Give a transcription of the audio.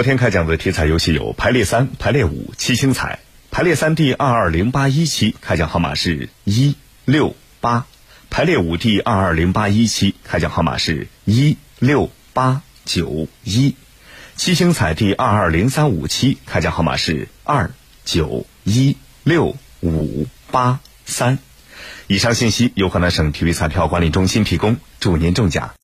昨天开奖的体彩游戏有排列三、排列五、七星彩，排列三第二二零八一期开奖号码是一六八，排列五第二二零八一期开奖号码是一六八九一，七星彩第二二零三五期开奖号码是二九一六五八三。以上信息由河南省体育彩票管理中心提供，祝您中奖。